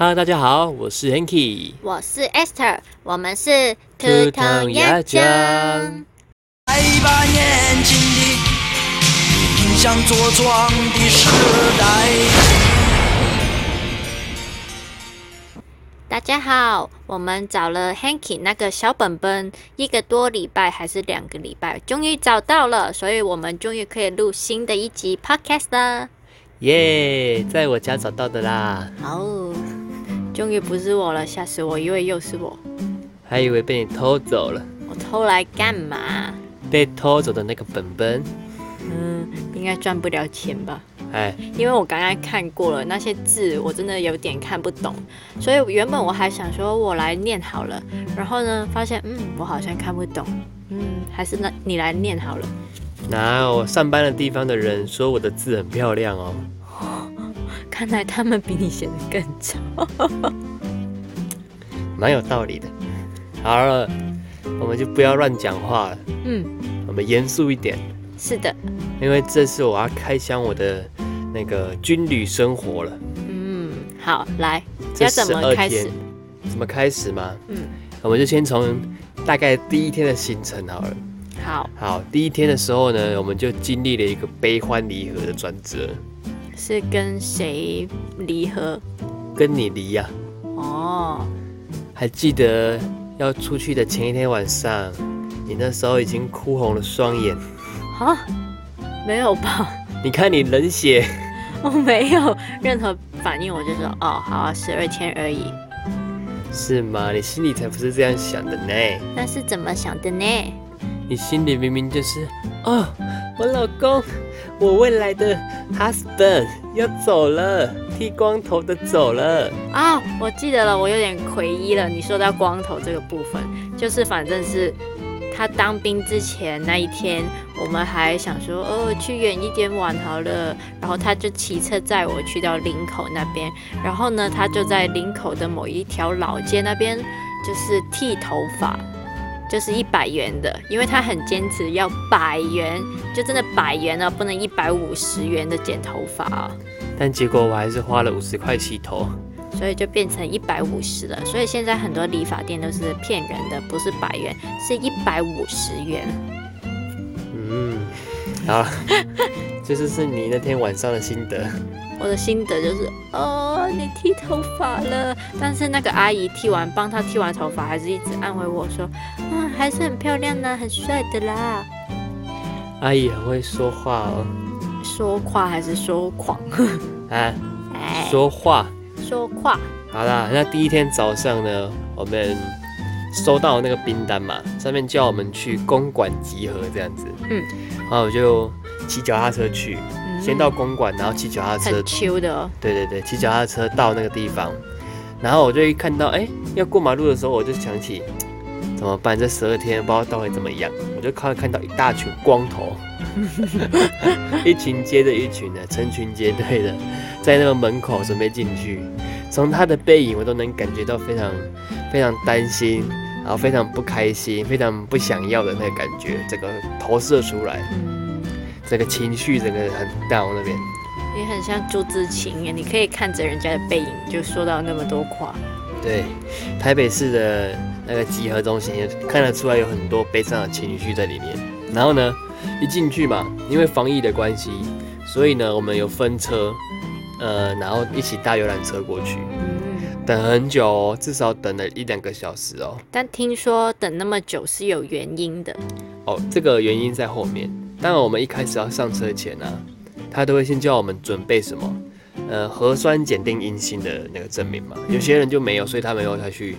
Hello，大家好，我是 Hanky，我是 Esther，我们是图腾鸭酱。来吧，年轻的，迎向茁壮的时代。大家好，我们找了 Hanky 那个小本本一个多礼拜还是两个礼拜，终于找到了，所以我们终于可以录新的一集 Podcast 了。耶，在我家找到的啦，好，终于不是我了，吓死我，以为又是我。还以为被你偷走了。我偷来干嘛？被偷走的那个本本，嗯，应该赚不了钱吧？哎，因为我刚刚看过了那些字，我真的有点看不懂，所以原本我还想说我来念好了，然后呢，发现嗯，我好像看不懂，嗯，还是那你来念好了。哪有上班的地方的人说我的字很漂亮哦？看来他们比你写的更糟。蛮有道理的。好了，我们就不要乱讲话了，嗯，我们严肃一点，是的，因为这次我要开箱我的那个军旅生活了。嗯，好，来，要怎么开始？怎么开始吗？嗯，我们就先从大概第一天的行程好了。好，好，第一天的时候呢，我们就经历了一个悲欢离合的转折，是跟谁离合？跟你离呀、哦，还记得要出去的前一天晚上，你那时候已经哭红了双眼。啊，没有吧？你看你冷血，我没有任何反应，我就说哦，好啊，十二天而已。是吗？你心里才不是这样想的呢。那是怎么想的呢？你心里明明就是，哦，我老公，我未来的 husband 要走了，剃光头的走了。啊、我记得了，我有点回忆了。你说到光头这个部分，就是反正是他当兵之前那一天，我们还想说，哦，去远一点玩好了。然后他就骑车载我去到林口那边，然后呢，他就在林口的某一条老街那边，就是剃头发。就是一百元的，因为他很坚持要百元，就真的百元啊，不能一百五十元的剪头发啊。但结果我还是花了五十块洗头。所以就变成一百五十了。所以现在很多理发店都是骗人的，不是百元，是一百五十元。嗯，好，这就是你那天晚上的心得。我的心得就是，哦，你剃头发了，但是那个阿姨剃完，帮她剃完头发，还是一直安慰我说，嗯，还是很漂亮的，很帅的啦。阿姨很会说话哦，说话还是说谎？啊，哎，说话。说话。好啦，那第一天早上呢，我们收到那个冰单嘛，上面叫我们去公馆集合这样子。嗯，然后我就骑脚踏车去，嗯先到公馆，然后骑脚踏车很，秋的哦。对对对，骑脚踏车到那个地方，然后我就一看到，哎、要过马路的时候，我就想起怎么办？这十二天不知道到底怎么样，我就看看到一大群光头，一群接着一群的，成群结队的，在那个门口准备进去。从他的背影，我都能感觉到非常非常担心，然后非常不开心，非常不想要的那个感觉，这个投射出来，嗯，这个情绪整个很 down 那边。也很像朱自清耶，你可以看着人家的背影，就说到那么多话。对，台北市的那个集合中心也看得出来有很多悲伤的情绪在里面。然后呢，一进去嘛，因为防疫的关系，所以呢，我们有分车，呃，然后一起搭游览车过去，嗯，等很久哦，至少等了一两个小时哦。但听说等那么久是有原因的。哦，这个原因在后面。当然，我们一开始要上车前呢、啊，他都会先叫我们准备什么，呃，核酸检定阴性的那个证明嘛。有些人就没有，所以他没有再去，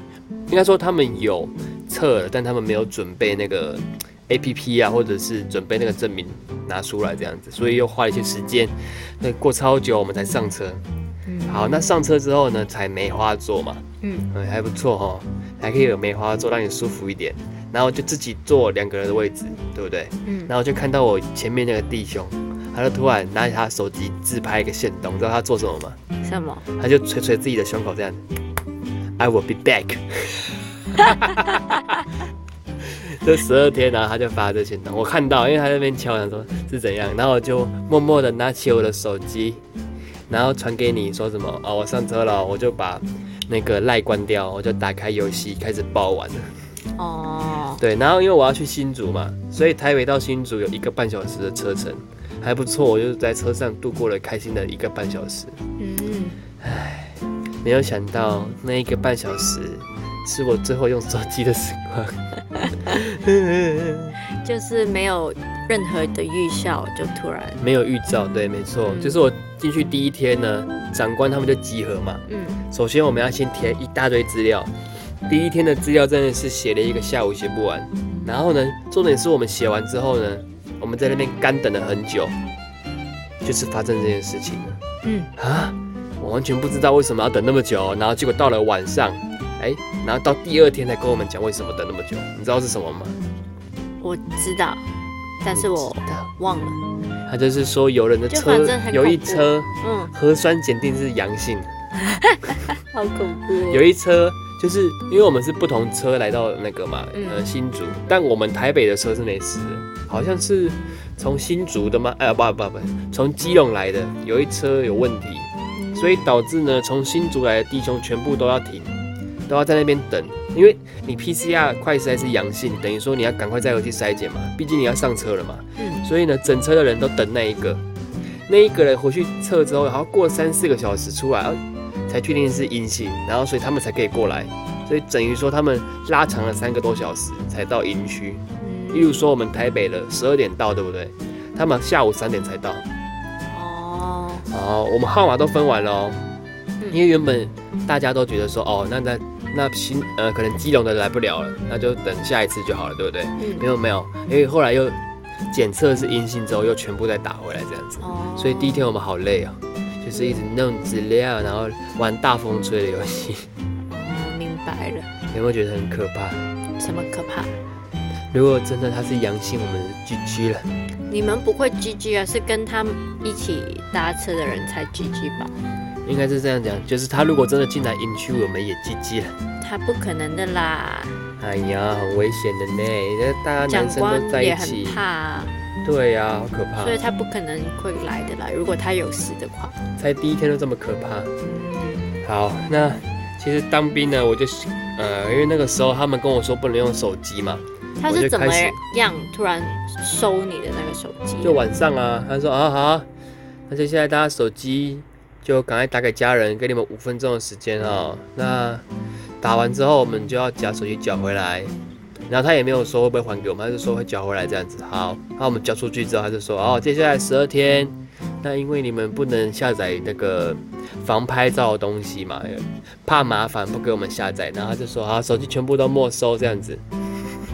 应该说他们有测了，但他们没有准备那个 A P P 啊，或者是准备那个证明拿出来这样子，所以又花了一些时间，那过超久我们才上车。嗯，好，那上车之后呢，才梅花座嘛，嗯，嗯，还不错哈，还可以有梅花座，让你舒服一点。然后就自己坐两个人的位置，对不对？嗯然后就看到我前面那个弟兄，他就突然拿起他手机自拍一个线动，你知道他做什么吗？什么？他就捶捶自己的胸口这样，I will be back。这十二天然后他就发这线动，我看到，因为他在那边敲，想说是怎样，然后我就默默的拿起我的手机，然后传给你说什么哦，我上车了，我就把那个赖关掉，我就打开游戏开始爆玩了。哦，对，然后因为我要去新竹嘛，所以台北到新竹有一个半小时的车程，还不错，我就在车上度过了开心的一个半小时。嗯，没有想到那一个半小时是我最后用手机的时光。就是没有任何的预兆，就突然，没有预兆，对，没错，嗯就是我进去第一天呢，长官他们就集合嘛。嗯，首先我们要先填一大堆资料，第一天的资料真的是写了一个下午写不完。然后呢，重点是我们写完之后呢，我们在那边干等了很久，就是发生这件事情了。嗯，啊，我完全不知道为什么要等那么久，然后结果到了晚上，哎，然后到第二天才跟我们讲为什么等那么久，你知道是什么吗？我知道，但是我忘了，他就是说有人的车有一车嗯，核酸检定是阳性，好恐怖哦，有一车就是因为我们是不同车来到那个嘛，嗯。呃新竹，但我们台北的车是没事的，好像是从新竹的吗？哎不不不，从基隆来的有一车有问题，所以导致呢从新竹来的弟兄全部都要停，都要在那边等，因为你 PCR 快筛是阳性，等于说你要赶快再回去筛检嘛，毕竟你要上车了嘛，嗯，所以呢整车的人都等那一个，那一个人回去测之后，好像过三四个小时出来，啊才确定是阴性，然后所以他们才可以过来，所以等于说他们拉长了三个多小时才到营区。嗯例如说我们台北的十二点到，对不对？他们下午三点才到。哦，哦，我们号码都分完了哦，嗯因为原本大家都觉得说，哦，那那那新呃可能基隆的来不了了，那就等下一次就好了，对不对？没嗯，有没有，因为后来又检测是阴性之后，又全部再打回来这样子。哦，所以第一天我们好累哦，就是一直弄资料，然后玩大风吹的游戏，哦，明白了，有没有觉得很可怕？什么可怕？如果真的他是阳性，我们 GG 了。你们不会 GG 啊，是跟他们一起搭车的人才 GG 吧？应该是这样讲，就是他如果真的进来营区，我们也 GG 了。他不可能的啦，哎呀，很危险的呢，那大家男生都在也很一起，怕啊，对呀、好可怕所，以他不可能会来的啦。如果他有事的话，才第一天都这么可怕。嗯，好，那其实当兵呢，我就呃，因为那个时候他们跟我说不能用手机嘛，他是怎么样突然收你的那个手机？就晚上啊，他说啊好啊，那就现在大家手机就赶快打给家人，给你们五分钟的时间哦。那打完之后，我们就要把手机缴回来。然后他也没有说会不会还给我们，他就说会缴回来这样子。好，那我们交出去之后，他就说哦，接下来十二天，那因为你们不能下载那个防拍照的东西嘛，怕麻烦不给我们下载。然后他就说好，手机全部都没收这样子，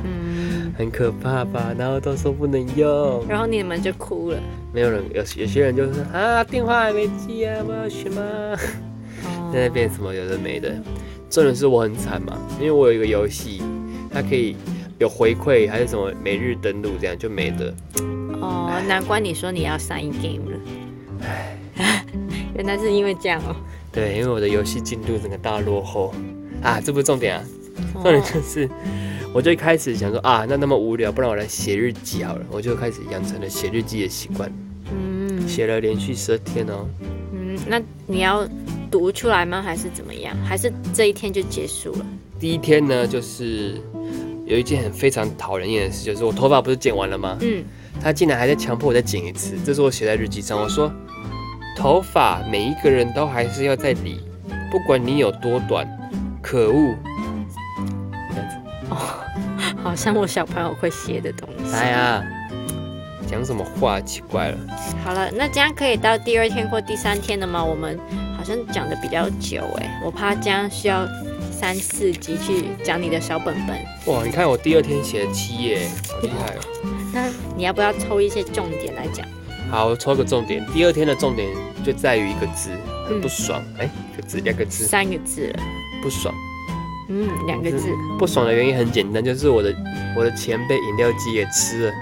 嗯，很可怕吧？然后都说不能用。然后你们就哭了。没有人有有些人就是啊，电话还没接啊，我要什么？哦 在那边什么有的没的。重点是我很惨嘛，因为我有一个游戏，它可以有回馈，还是什么每日登录这样就没的。哦，难怪你说你要 sign game 了。原来是因为这样哦。对，因为我的游戏进度整个大落后啊，这不是重点啊，哦重点就是，我就一开始想说啊，那那么无聊，不然我来写日记好了，我就开始养成了写日记的习惯，嗯写了连续十二天哦。嗯，那你要读出来吗？还是怎么样？还是这一天就结束了？第一天呢，就是有一件很非常讨人厌的事，就是我头发不是剪完了吗？嗯，他竟然还在强迫我再剪一次，这是我写在日记上。我说，头发每一个人都还是要再理，不管你有多短，可恶！这样子，好像我小朋友会写的东西。哎呀，讲什么话？奇怪了。好了，那这样可以到第二天或第三天了吗？我们好像讲的比较久哎，我怕这样需要三四集去讲你的小本本。哇，你看我第二天写了七页，好厉害哦。那你要不要抽一些重点来讲？好，我抽个重点。第二天的重点就在于一个字，很嗯不爽。哎、一个字，两个字，三个字了，不爽。嗯，两个字。不爽的原因很简单，就是我的我的钱被饮料机给吃了。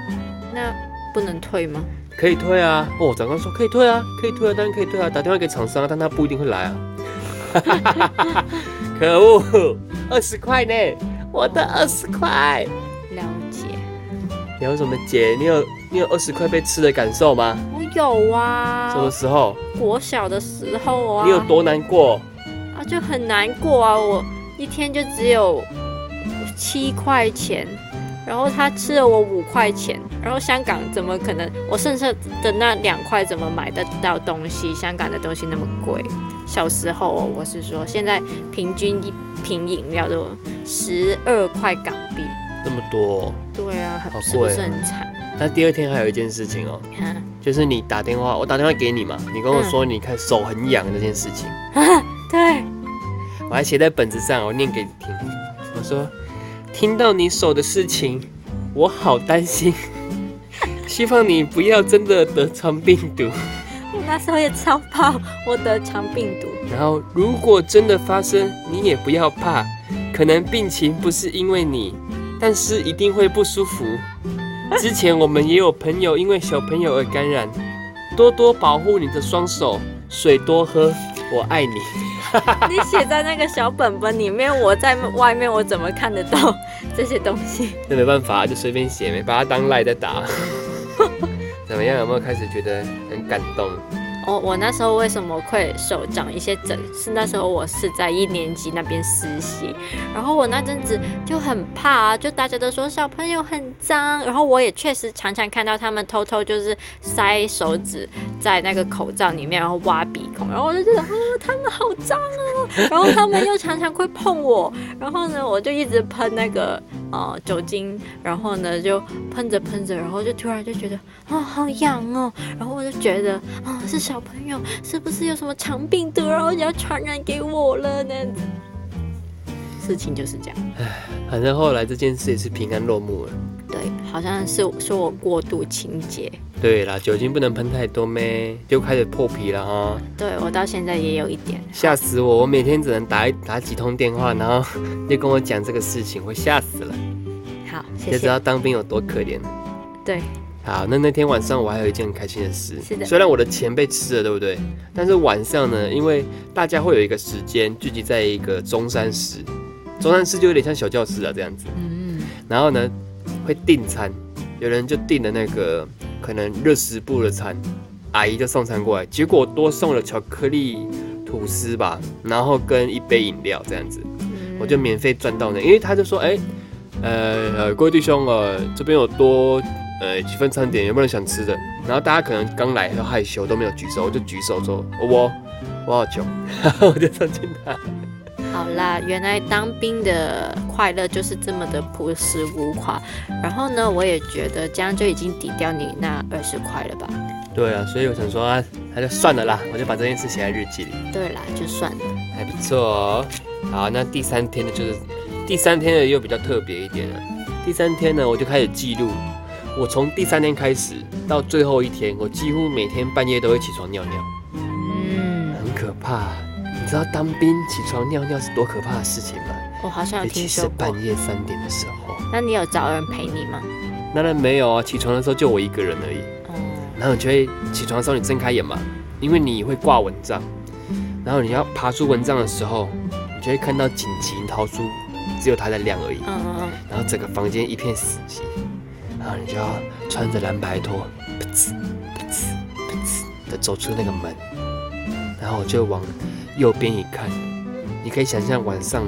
那不能退吗？可以退啊！哦，长官说可以退啊，可以退啊，当然可以退啊，打电话给厂商啊，但他不一定会来啊。可恶，二十块呢，我的二十块。了解，你有什么解？你有你有二十块被吃的感受吗？我有有啊什，么时候？国小的时候啊，你有多难过？啊就很难过啊，我一天就只有七块钱。然后他吃了我五块钱，然后香港怎么可能？我剩下的那两块怎么买得到东西？香港的东西那么贵。小时候哦，我是说，现在平均一瓶饮料都十二块港币。那么多哦、对啊，好是不是贵很惨？那第二天还有一件事情哦，看，就是你打电话，我打电话给你嘛，你跟我说你看手很痒这件事情，对，我还写在本子上，我念给你听。我说听到你手的事情，我好担心，希望你不要真的得肠病毒。我那时候也超怕我得肠病毒。然后如果真的发生，你也不要怕，可能病情不是因为你，但是一定会不舒服。之前我们也有朋友因为小朋友而感染，多多保护你的双手，水多喝，我爱你。你写在那个小本本里面，我在外面我怎么看得到这些东西？那没办法，就随便写没，把它当赖在打。怎么样？有没有开始觉得很感动？我我那时候为什么会手长一些疹？是那时候我是在一年级那边实习，然后我那阵子就很怕啊，就大家都说小朋友很脏，然后我也确实常常看到他们偷偷就是塞手指在那个口罩里面，然后挖鼻孔，然后我就觉得啊，他们好脏哦，然后他们又常常会碰我，然后呢，我就一直喷那个呃酒精，然后呢就喷着喷着，然后就突然就觉得啊好痒哦，然后我就觉得啊是小朋友是不是有什么肠病毒，然后要传染给我了那样子。事情就是这样，反正后来这件事也是平安落幕了。对，好像是说我过度清洁，对啦，酒精不能喷太多咩，就开始破皮了哈。对我到现在也有一点。吓死我！我每天只能打一打几通电话，然后 就跟我讲这个事情，我吓死了。好，谢就知。道当兵有多可怜。对，好，那那天晚上我还有一件很开心的事，是的虽然我的钱被吃了，对不对？但是晚上呢，因为大家会有一个时间聚集在一个中山市，中山市就有点像小教室啊这样子。嗯，然后呢，会订餐，有人就订了那个可能热食部的餐，阿姨就送餐过来，结果多送了巧克力吐司吧，然后跟一杯饮料这样子，嗯我就免费赚到呢，因为他就说，哎、呃呃，各位弟兄呃，这边有多呃几份餐点，有没有人想吃的？然后大家可能刚来都害羞，都没有举手，我就举手说，我我好穷，然 后我就送进他。好啦，原来当兵的快乐就是这么的朴实无华。然后呢，我也觉得这样就已经抵掉你那二十块了吧？对啊，所以我想说啊，那就算了啦，我就把这件事写在日记里。对啦，就算了。还不错哦。好，那第三天呢，就是第三天呢又比较特别一点了。第三天呢，我就开始记录，我从第三天开始到最后一天，我几乎每天半夜都会起床尿尿，嗯，很可怕。你知道当兵起床尿尿是多可怕的事情吗？我好像有听说过。半夜三点的时候。那你有找人陪你吗？当然没有啊，起床的时候就我一个人而已。哦，然后你就会起床的时候，你睁开眼嘛，因为你会挂蚊帐，然后你要爬出蚊帐的时候，你就会看到紧急逃出，只有它在亮而已。嗯嗯然后整个房间一片死寂，然后你就要穿着蓝白拖，噗呲噗呲噗呲的走出那个门，然后我就往右边一看，你可以想象晚上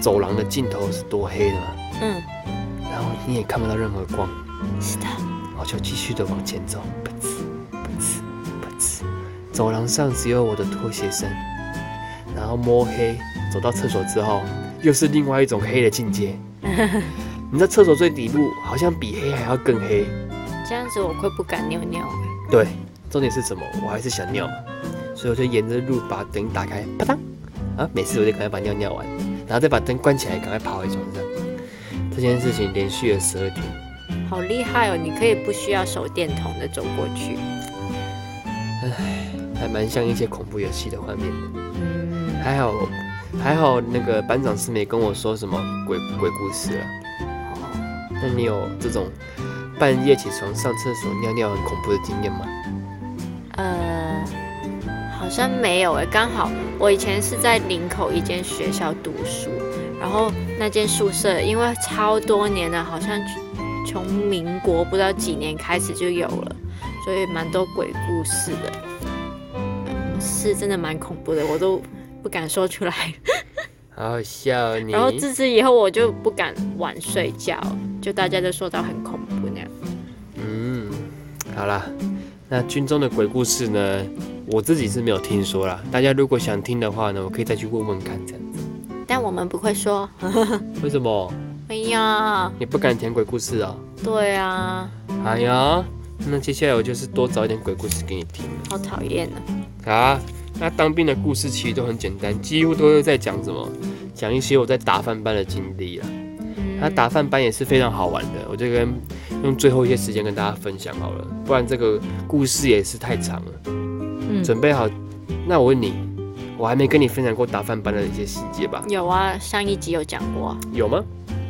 走廊的尽头是多黑的吗？嗯然后你也看不到任何光，嗯，是的。我就继续的往前走，噗呲噗呲噗呲，走廊上只有我的拖鞋声，然后摸黑走到厕所之后，又是另外一种黑的境界。你在厕所最底部，好像比黑还要更黑。这样子我会不敢尿尿。对，重点是什么？我还是想尿，所以我就沿着路把灯打开，啪嗒，啊，每次我就赶快把尿尿完，然后再把灯关起来，赶快爬回床上。这件事情连续了十二天，好厉害哦！你可以不需要手电筒的走过去。还蛮像一些恐怖游戏的画面的。嗯，还好，还好那个班长是没跟我说什么鬼鬼故事了。哦，那你有这种半夜起床上厕所尿尿很恐怖的经验吗？呃，好像没有诶，刚好我以前是在林口一间学校读书，然后那间宿舍因为超多年了，好像从民国不知道几年开始就有了，所以蛮多鬼故事的，呃是真的蛮恐怖的，我都不敢说出来。好好笑你。然后自此以后我就不敢晚睡觉，就大家都说到很恐怖那样。嗯，好啦，那军中的鬼故事呢，我自己是没有听说啦。大家如果想听的话呢，我可以再去问问看这样子。但我们不会说，为什么哎呀，你不敢讲鬼故事啊、对啊，哎呀，那接下来我就是多找一点鬼故事给你听。好讨厌啊。啊，那当兵的故事其实都很简单，几乎都是在讲什么，讲一些我在打饭班的经历啊。那嗯打饭班也是非常好玩的，我就跟用最后一些时间跟大家分享好了，不然这个故事也是太长了。嗯准备好？那我问你，我还没跟你分享过打饭班的一些细节吧？有啊，上一集有讲过，有吗？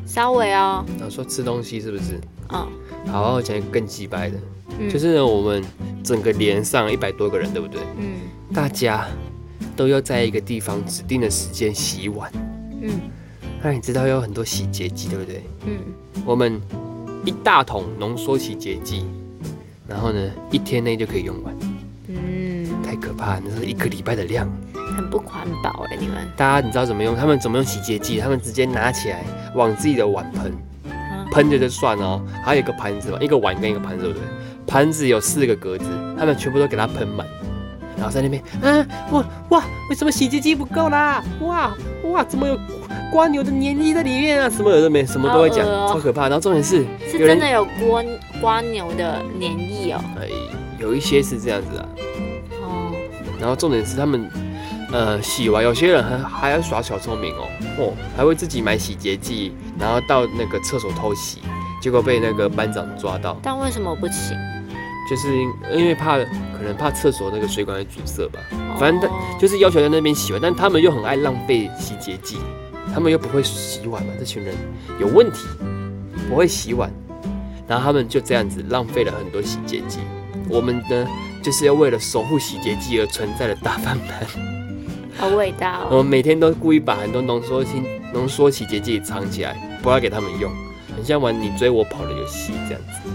稍微哦，然后说吃东西是不是？嗯好，我讲一个更鸡掰的，嗯，就是呢，我们整个连上一百多个人，对不对？嗯大家都要在一个地方指定的时间洗碗。嗯那你知道有很多洗洁剂，对不对？嗯，我们一大桶浓缩洗洁剂，然后呢，一天内就可以用完，嗯，太可怕，那是一个礼拜的量。很不环保哎，你们。大家你知道怎么用？他们怎么用洗洁剂？他们直接拿起来往自己的碗喷，啊喷着就算哦。还有一个盘子嘛，一个碗跟一个盘子，对不对？盘子有四个格子，他们全部都给它喷满，然后在那边啊，哇哇，为什么洗洁剂不够啦？哇哇，怎么有瓜牛的粘液在里面啊？什么有的没，什么都会讲，超可怕。然后重点是，是真的有瓜瓜牛的黏液哦。哎，有一些是这样子啊。哦，然后重点是他们，呃，洗完有些人还还要耍小聪明哦，哦，还会自己买洗洁剂，然后到那个厕所偷洗，结果被那个班长抓到，但为什么不行？就是因因为怕可能怕厕所那个水管会阻塞吧，反正他哦就是要求在那边洗完，但他们又很爱浪费洗洁剂，他们又不会洗碗嘛，这群人有问题，不会洗碗，然后他们就这样子浪费了很多洗洁剂。我们呢，就是要为了守护洗洁剂而存在的大饭班。好伟大我哦。们每天都故意把很多浓缩清浓缩洗洁剂藏起来，不要给他们用，很像玩你追我跑的游戏这样子。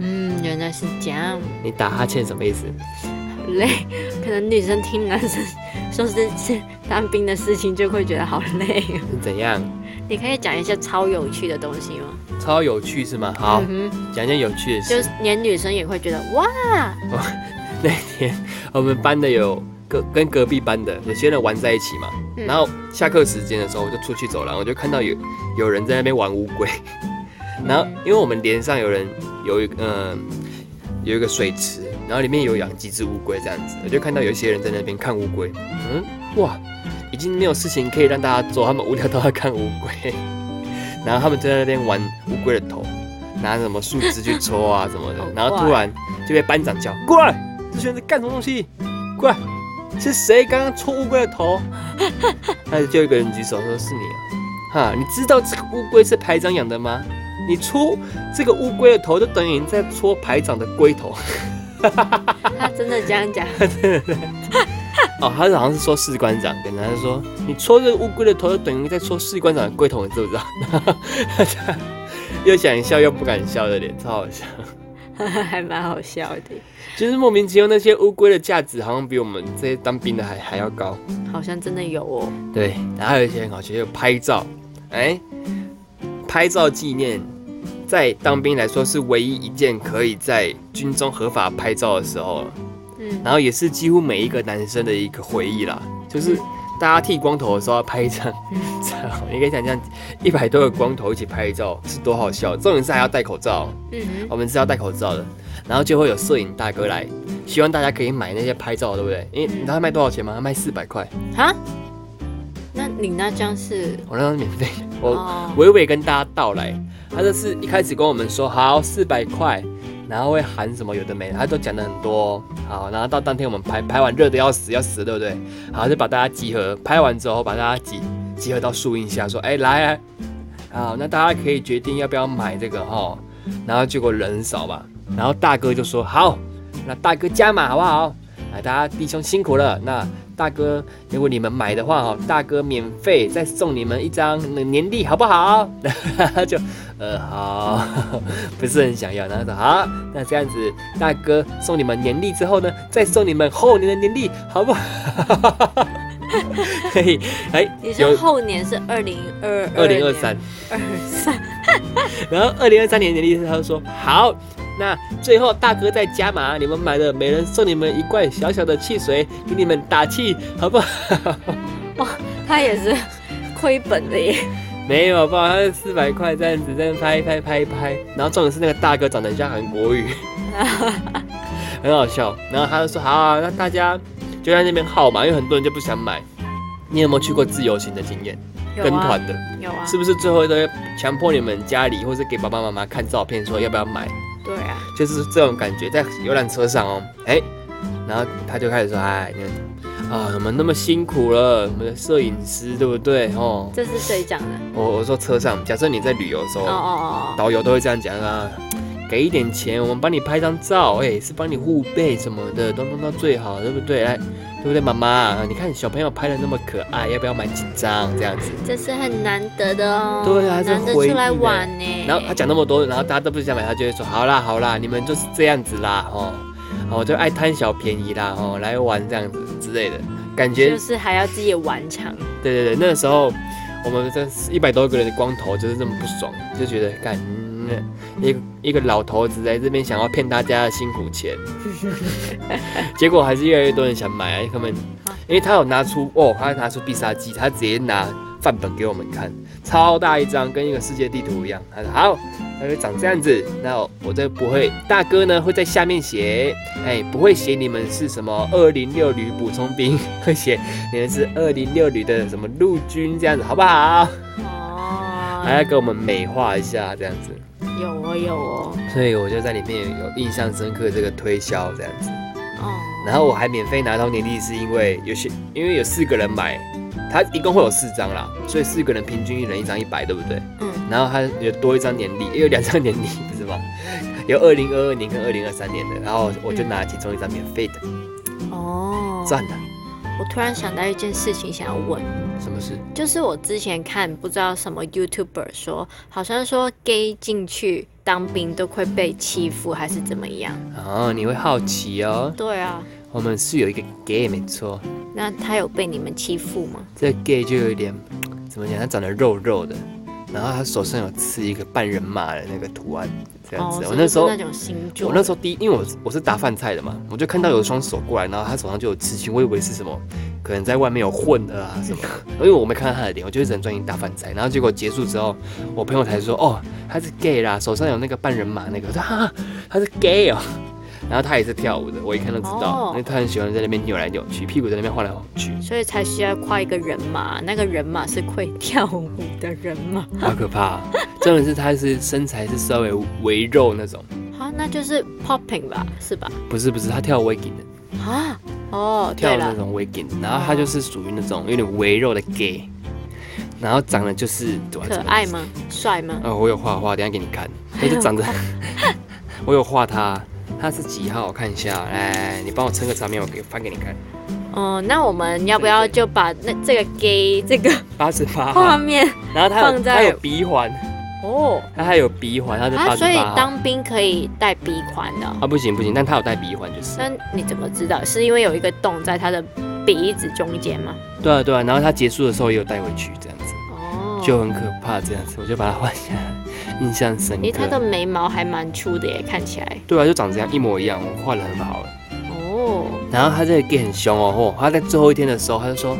嗯，原来是这样，你打哈欠什么意思？好累。可能女生听男生说是是当兵的事情，就会觉得好累哦。是怎样？你可以讲一些超有趣的东西吗？超有趣是吗？好，嗯，讲一件有趣的事。就是连女生也会觉得哇，那天我们班的有隔跟隔壁班的有些人玩在一起嘛，嗯。然后下课时间的时候我就出去走廊，我就看到有有人在那边玩乌龟，然后因为我们连上有人有一个嗯、有一个水池，然后里面有养几只乌龟这样子，我就看到有一些人在那边看乌龟，嗯哇，已经没有事情可以让大家做，他们无聊都要看乌龟，然后他们就在那边玩乌龟的头，拿什么树枝去戳啊什么的，然后突然就被班长叫过来，这群人在干什么东西？过来，是谁刚刚戳乌龟的头？他就有一个人举手说是你啊，哈，你知道这个乌龟是排长养的吗？你戳这个乌龟的头，就等于你在戳排长的龟头。他真的这样讲，哦，他好像是说士官长跟他说，你戳这个乌龟的头，就等于在戳士官长的龟头，你知不知道？又想笑又不敢笑的脸，超好笑。还蛮好笑的，就是莫名其妙，那些乌龟的价值好像比我们这些当兵的还还要高。好像真的有哦。对，然后还有一些很好笑，有拍照，哎，拍照纪念，在当兵来说是唯一一件可以在军中合法拍照的时候了，嗯，然后也是几乎每一个男生的一个回忆啦，就是大家剃光头的时候要拍一张 照，你可以想象一百多个光头一起拍照是多好笑，重点是还要戴口罩，嗯我们是要戴口罩的，然后就会有摄影大哥来，希望大家可以买那些拍照，对不对？因为你知道他卖多少钱吗？他卖四百块。哼，哈，那你那张是？我那张是免费的，我哦娓娓跟大家道来。他这是一开始跟我们说好四百块，然后会喊什么有的没的，他都讲的很多、好，然后到当天我们拍拍完热的要死要死，对不对？好，就把大家集合，拍完之后把大家集集合到树荫下，说哎来啊，好，那大家可以决定要不要买这个哈。然后结果人少嘛，然后大哥就说好，那大哥加码好不好？啊，大家弟兄辛苦了，那大哥，如果你们买的话哦，大哥免费再送你们一张年历，好不好？他 就呃好，不是很想要，然后说好，那这样子，大哥送你们年历之后呢，再送你们后年的年历，好不好？可以，哎，你说后年是二零二二零二三，二三，然后二零二三年年历他就说好。那最后大哥再加码，你们买的每人送你们一罐小小的汽水，给你们打气，好不好？哇，他也是亏本的耶。没有，好不好？他是四百块这样子，这样拍一拍拍一拍。然后重点是那个大哥长得像韩国语，很好笑。然后他就说好啊，那大家就在那边耗嘛，因为很多人就不想买。你有没有去过自由行的经验？跟团的，有啊。是不是最后都要强迫你们家里，或是给爸爸妈妈看照片，说要不要买？对啊，就是这种感觉，在游览车上哦，哎，然后他就开始说，哎，你看啊，我们那么辛苦了，我们的摄影师对不对？哦，这是谁讲的？我我说车上，假设你在旅游的时候，哦哦哦，导游都会这样讲啊。给一点钱，我们帮你拍张照，哎，是帮你护背什么的，都弄到最好，对不对？来，对不对，妈妈？你看小朋友拍的那么可爱，要不要买几张这样子？这是很难得的哦，对啊，难得出来玩呢。然后他讲那么多，然后大家都不想买，他就会说：好啦好啦，你们就是这样子啦，哦，我就爱贪小便宜啦，哦，来玩这样子之类的，感觉就是还要自己玩场。对对对，那个时候我们这一百多个人的光头就是这么不爽，就觉得干。一个一个老头子在这边想要骗大家的辛苦钱，结果还是越来越多人想买啊！他们，因为他有拿出哦，他拿出必杀技，他直接拿范本给我们看，超大一张，跟一个世界地图一样。他说好，他就长这样子。那我这不会，大哥呢会在下面写，哎，不会写你们是什么二零六旅补充兵，会写你们是二零六旅的什么陆军这样子，好不好？哦，还要给我们美化一下这样子。有哦有哦，所以我就在里面有印象深刻这个推销这样子，哦，然后我还免费拿到年历，是因为有些因为有四个人买，他一共会有四张啦，所以四个人平均一人一张一百，对不对？嗯，然后他有多一张年历，也有两张年历，不是吗？有二零二二年跟二零二三年的，然后我就拿其中一张免费的，哦，赚的。我突然想到一件事情，想要问，什么事？就是我之前看不知道什么 YouTuber 说，好像说 gay 进去当兵都会被欺负，还是怎么样？哦，你会好奇哦？对啊，我们是有一个 gay 没错。那他有被你们欺负吗？这 gay 就有点怎么讲？他长得肉肉的，然后他手上有刺一个半人马的那个图案。这样子，我那时候我那时候第一，因为我我是打饭菜的嘛，我就看到有一双手过来，然后他手上就有刺青，我以为是什么，可能在外面有混的啊什么，因为我没看到他的脸，我就一直很专心打饭菜，然后结果结束之后，我朋友才说，哦，他是 gay 啦，手上有那个半人马那个，哈，他是 gay 哦。然后他也是跳舞的，我一看都知道，因为他很喜欢在那边扭来扭去，屁股在那边晃来晃去，所以才需要跨一个人马，那个人马是会跳舞的人马，好可怕，真的是他是身材是稍微微肉那种，好，那就是 popping 吧，是吧？不是不是，他跳 waking 的，啊，哦，跳那种 waking，然后他就是属于那种有点微肉的 gay，然后长得就是可爱吗？帅吗？呃，我有画画，等下给你看，他就长得 我有画他。他是几号？我看一下，来，你帮我撑个场面，我给翻给你看。哦，那我们要不要就把那这个给这个八十八画面，然后他有他有鼻环哦，他还有鼻环，他是八十八。所以当兵可以戴鼻环的啊？不行不行，但他有戴鼻环就是。那你怎么知道？是因为有一个洞在他的鼻子中间吗？对啊对啊，然后他结束的时候也有带回去这样子，哦，就很可怕这样子，我就把它换下来。印象深刻。诶，他的眉毛还蛮粗的耶，看起来。对啊，就长这样一模一样，我画的很好哦。然后他这个 gay 很凶哦，他在最后一天的时候，他就说，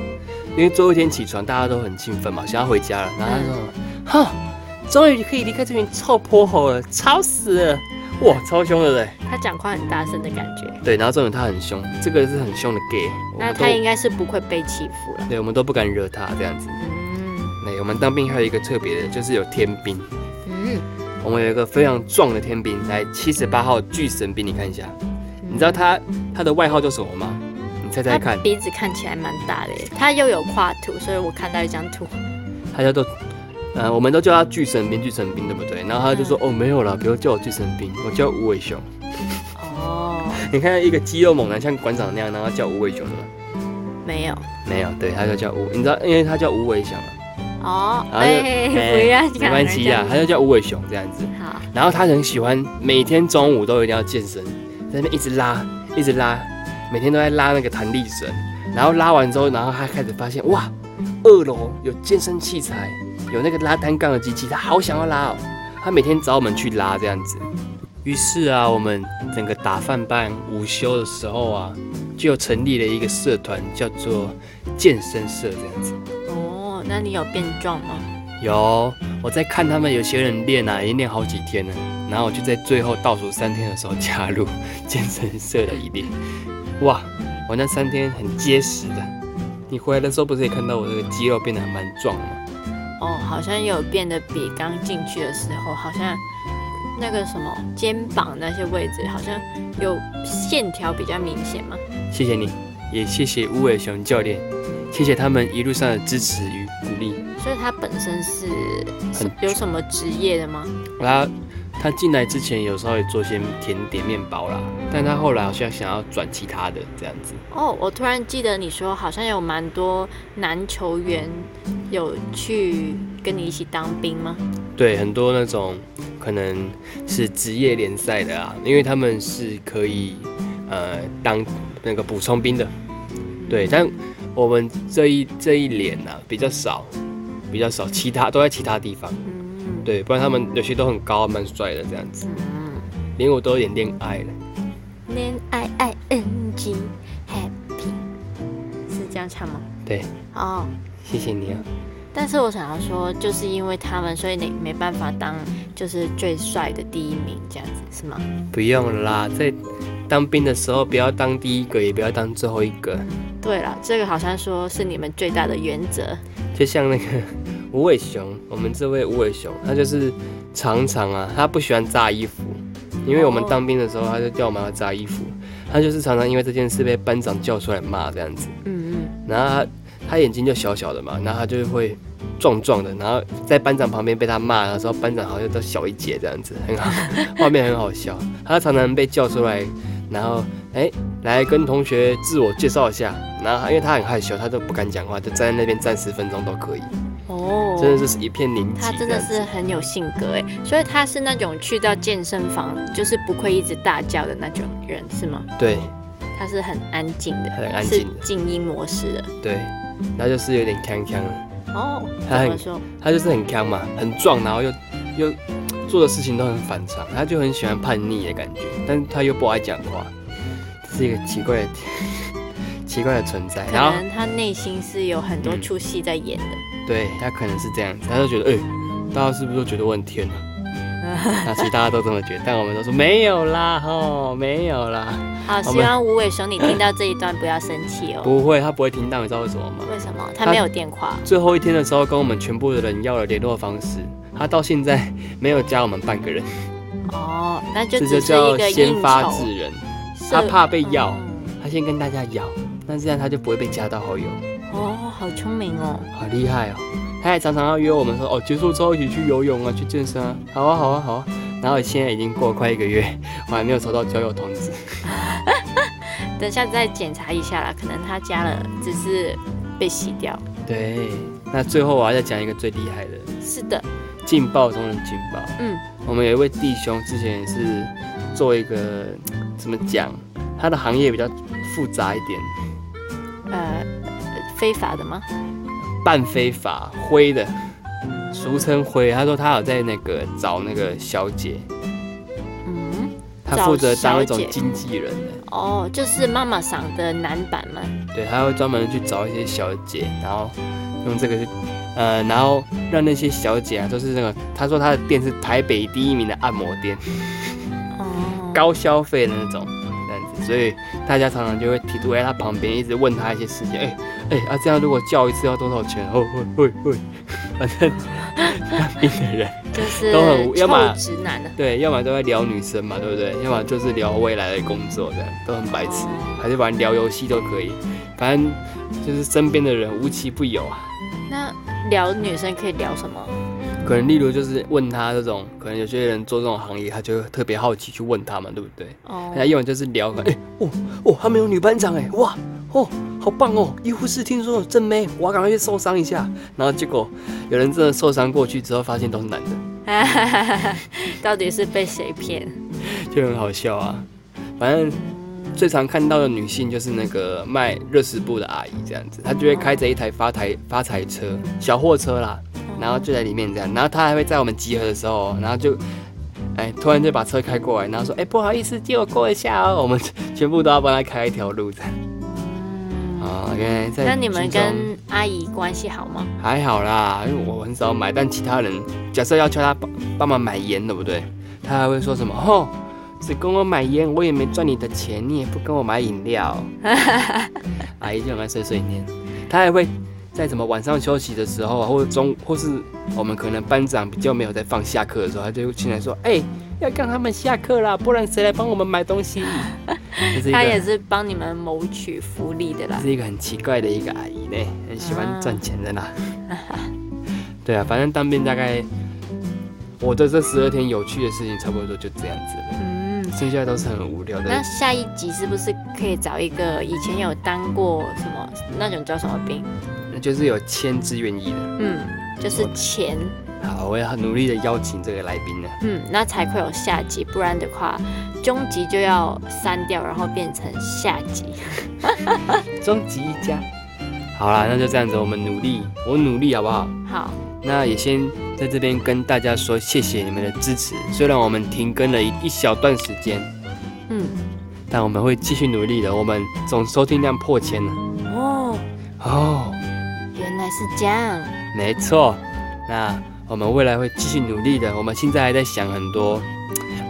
因为最后一天起床，大家都很兴奋嘛，想要回家了。然后他说，哈，终于可以离开这群臭泼猴了，吵死了！哇，超凶的嘞。他讲话很大声的感觉。对，然后重点他很凶，这个是很凶的 gay。那他应该是不会被欺负了。对，我们都不敢惹他这样子。嗯。那我们当兵还有一个特别的，就是有天兵。我们有一个非常壮的天兵，来七十八号巨神兵，你看一下，你知道他他的外号叫什么吗？你猜猜看。鼻子看起来蛮大的，他又有跨图，所以我看到一张图。他叫做，呃，我们都叫他巨神兵，巨神兵对不对？然后他就说，哦，没有了，不要叫我巨神兵，我叫无尾熊。哦。你看一个肌肉猛男像馆长那样，然后叫无尾熊的吗？没有。没有，对，他就叫吴，你知道，因为他叫吴伟翔嘛，哦，哎，哎不要没讲关系啊，他就叫吴伟雄这样子。好，然后他很喜欢每天中午都一定要健身，在那边一直拉，一直拉，每天都在拉那个弹力绳。然后拉完之后，然后他开始发现，哇，二楼有健身器材，有那个拉单杠的机器，他好想要拉哦。他每天找我们去拉这样子。于是啊，我们整个打饭班午休的时候啊，就成立了一个社团，叫做健身社这样子。哦，那你有变壮吗？有，我在看他们有些人练啊，已经练好几天了，然后我就在最后倒数三天的时候加入健身社的一练。哇，我那三天很结实的。你回来的时候不是也看到我这个肌肉变得还蛮壮的吗？哦，好像有变得比刚进去的时候，好像那个什么肩膀那些位置，好像有线条比较明显吗。谢谢你，也谢谢吴伟雄教练，谢谢他们一路上的支持与。所以他本身是很有什么职业的吗？他他进来之前有稍微做些甜点面包啦，但他后来好像想要转其他的这样子。哦，我突然记得你说好像有蛮多男球员有去跟你一起当兵吗？对，很多那种可能是职业联赛的啊，因为他们是可以呃当那个补充兵的。对，但我们这一这一年呢、啊、比较少，比较少，其他都在其他地方。嗯，对，不然他们有些都很高，蛮帅的这样子，嗯，连我都有点恋爱了。恋爱 I N G happy 是这样唱吗？对，哦，谢谢你啊。但是我想要说，就是因为他们，所以你没办法当就是最帅的第一名这样子是吗？不用啦，在当兵的时候不要当第一个，也不要当最后一个。对了，这个好像说是你们最大的原则。就像那个无尾熊，我们这位无尾熊，他就是常常啊，他不喜欢炸衣服，因为我们哦当兵的时候，他就叫我们要炸衣服，他就是常常因为这件事被班长叫出来骂这样子，嗯嗯，然后他他眼睛就小小的嘛，然后他就会壮壮的，然后在班长旁边被他骂的时候，班长好像都小一截这样子，很好，画面很好笑。他常常被叫出来，然后哎、来跟同学自我介绍一下，然后因为他很害羞，他都不敢讲话，就站在那边站十分钟都可以，哦，真的就是一片宁静。他真的是很有性格哎，所以他是那种去到健身房就是不会一直大叫的那种人是吗？对他是很安静的，很安是静的静音模式的。对，他就是有点康康的，哦，他很？他就是很康嘛，很壮，然后又又做的事情都很反常，他就很喜欢叛逆的感觉，但是他又不爱讲话，这是一个奇怪的 奇怪的存在。可然后能他内心是有很多嗯出戏在演的。对他可能是这样子，他就觉得，哎、大家是不是都觉得我很天啊？那其实大家都这么觉得，但我们都说没有啦，吼，没有啦，好，希望吴伟雄你听到这一段不要生气哦。不会，他不会听到，你知道为什么吗？为什么？他没有电话。最后一天的时候，跟我们全部的人要了联络方式，他到现在没有加我们半个人，哦，那就这只就是叫一个应先发。制人，他怕被要哦他先跟大家要，那这样他就不会被加到好友，哦，好聪明哦。好厉害哦！他还常常要约我们说，哦，结束之后一起去游泳啊，去健身啊，好啊，好啊，好啊。然后现在已经过了快一个月，我还没有收到交友通知。等下再检查一下啦，可能他加了，只是被洗掉。对，那最后我要再讲一个最厉害的，是的，劲爆中的劲爆。嗯，我们有一位弟兄之前也是做一个怎么讲，他的行业比较复杂一点，呃，非法的吗？半非法灰的，俗称灰。他说他有在那个找那个小姐，嗯，他负责当那找小姐种经纪人的。哦，就是妈妈桑的男版吗？对，他会专门去找一些小姐，然后用这个去，呃，然后让那些小姐啊，都是那个，他说他的店是台北第一名的按摩店，哦，高消费的那种，这样子，所以大家常常就会提督在他旁边，一直问他一些事情，哎、哎、啊，这样如果叫一次要多少钱？哦，会会会，反正当兵的人，就是都很要么臭直男啊的。对，要么都在聊女生嘛，对不对？要么就是聊未来的工作，这样都很白痴，还是玩聊游戏都可以，反正就是身边的人无奇不有啊。那聊女生可以聊什么？可能例如就是问他这种，可能有些人做这种行业，他就特别好奇去问他嘛，对不对？哦那，要么就是聊，哎、哦哦，他们有女班长哎，哇哦，好棒哦！医护室听说有正妹，我要赶快去受伤一下。然后结果有人真的受伤过去之后，发现都是男的，到底是被谁骗？就很好笑啊。反正最常看到的女性就是那个卖热食部的阿姨这样子，她就会开着一台发财发财车小货车啦，然后就在里面这样，然后她还会在我们集合的时候，然后就。哎，突然就把车开过来，然后说：“哎，不好意思，借我过一下哦。”我们全部都要帮她开一条路的。啊，OK。那你们跟阿姨关系好吗？还好啦，因为我很少买，但其他人假设要求她帮帮忙买盐，对不对？他还会说什么：“哦，只跟我买烟，我也没赚你的钱，你也不跟我买饮料。”阿姨就很爱碎碎念，她还会。在什么晚上休息的时候啊，或者中，或是我们可能班长比较没有在放下课的时候，他就进来说：“哎，要让他们下课啦，不然谁来帮我们买东西？” 他也是帮你们谋取福利的啦。是一个很奇怪的一个阿姨呢，很喜欢赚钱的啦。对啊，反正当兵大概我的这十二天有趣的事情差不多就这样子了。嗯，剩下都是很无聊的。那下一集是不是可以找一个以前有当过什么那种叫什么兵？那就是有签志愿役的，嗯，就是钱。好，我也很努力的邀请这个来宾呢。嗯，那才会有下集，不然的话，终极就要删掉，然后变成下集。终极一家。好啦，那就这样子，我们努力，我努力好不好？好。那也先在这边跟大家说，谢谢你们的支持。虽然我们停更了一一小段时间，嗯，但我们会继续努力的。我们总收听量破千了。哦。哦。原来是这样，没错。那我们未来会继续努力的。我们现在还在想很多，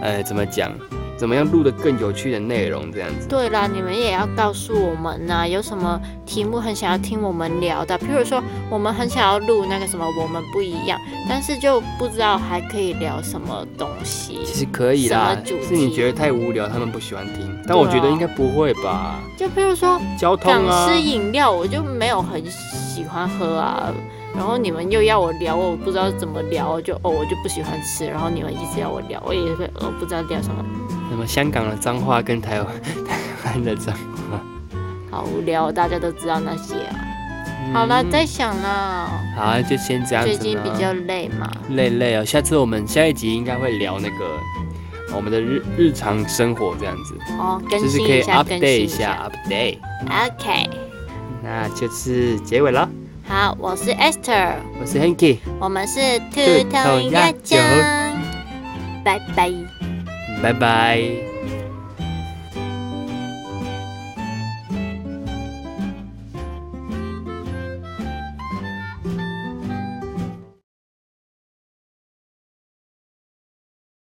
呃，怎么讲？怎么样录的更有趣的内容？这样子。对啦，你们也要告诉我们呐，有什么题目很想要听我们聊的？譬如说，我们很想要录那个什么，我们不一样，但是就不知道还可以聊什么东西。其实可以啦，是你觉得太无聊，他们不喜欢听。但我觉得应该不会吧？就譬如说，交通啊，吃饮料，我就没有很喜欢喝啊。然后你们又要我聊，我不知道怎么聊，就哦，我就不喜欢吃。然后你们一直要我聊，我也会呃不知道聊什么。什么香港的脏话跟台湾台湾的脏话，好无聊，大家都知道那些啊。好了，再想了。好，就先这样子。最近比较累嘛。累累哦，下次我们下一集应该会聊那个我们的日日常生活这样子。哦，更新一下，更新一下，update。OK。那就是结尾了。好，我是 Esther，我是 Hanky，我们是兔头鸭酱，拜拜，拜拜。